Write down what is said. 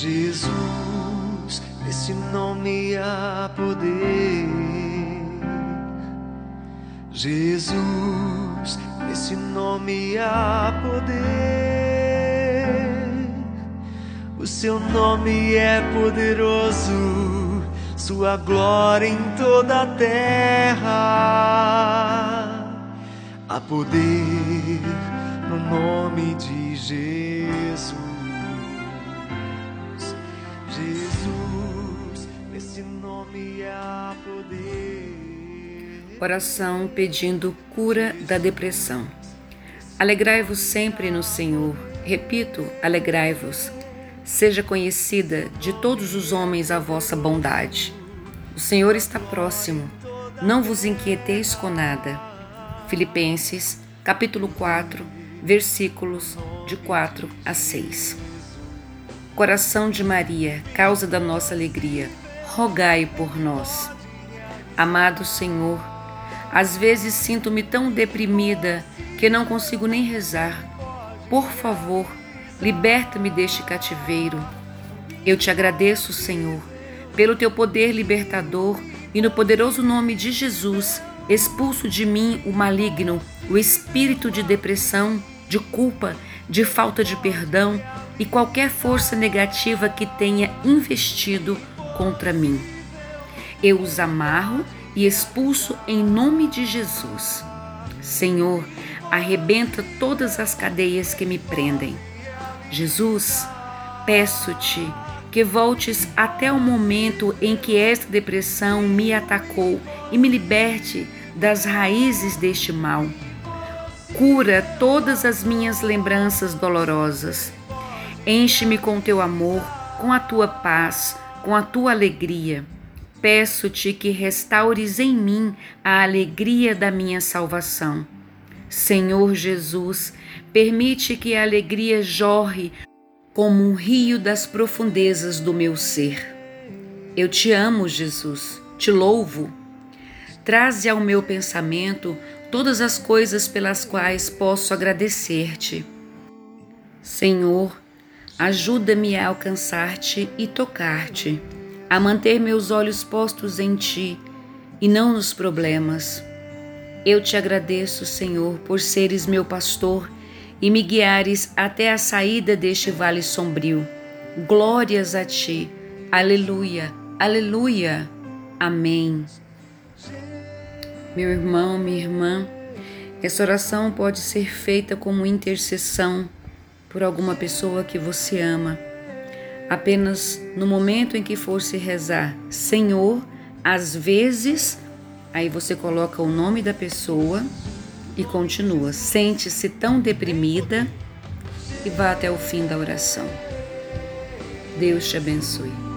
Jesus, nesse nome há poder. Jesus, nesse nome há poder. O seu nome é poderoso, sua glória em toda a terra. Há poder no nome de Jesus. Nesse nome há poder. Oração pedindo cura da depressão. Alegrai-vos sempre no Senhor. Repito, alegrai-vos. Seja conhecida de todos os homens a vossa bondade. O Senhor está próximo. Não vos inquieteis com nada. Filipenses, capítulo 4, versículos de 4 a 6. Coração de Maria, causa da nossa alegria, rogai por nós. Amado Senhor, às vezes sinto-me tão deprimida que não consigo nem rezar. Por favor, liberta-me deste cativeiro. Eu te agradeço, Senhor, pelo teu poder libertador e no poderoso nome de Jesus, expulso de mim o maligno, o espírito de depressão, de culpa, de falta de perdão e qualquer força negativa que tenha investido contra mim. Eu os amarro e expulso em nome de Jesus. Senhor, arrebenta todas as cadeias que me prendem. Jesus, peço-te que voltes até o momento em que esta depressão me atacou e me liberte das raízes deste mal. Cura todas as minhas lembranças dolorosas Enche-me com teu amor, com a tua paz, com a tua alegria. Peço-te que restaures em mim a alegria da minha salvação. Senhor Jesus, permite que a alegria jorre como um rio das profundezas do meu ser. Eu te amo, Jesus, te louvo. Traze ao meu pensamento todas as coisas pelas quais posso agradecer-te. Senhor, Ajuda-me a alcançar-te e tocar-te, a manter meus olhos postos em ti e não nos problemas. Eu te agradeço, Senhor, por seres meu pastor e me guiares até a saída deste vale sombrio. Glórias a ti. Aleluia, aleluia. Amém. Meu irmão, minha irmã, essa oração pode ser feita como intercessão por alguma pessoa que você ama. Apenas no momento em que for se rezar, Senhor, às vezes, aí você coloca o nome da pessoa e continua. Sente-se tão deprimida e vá até o fim da oração. Deus te abençoe.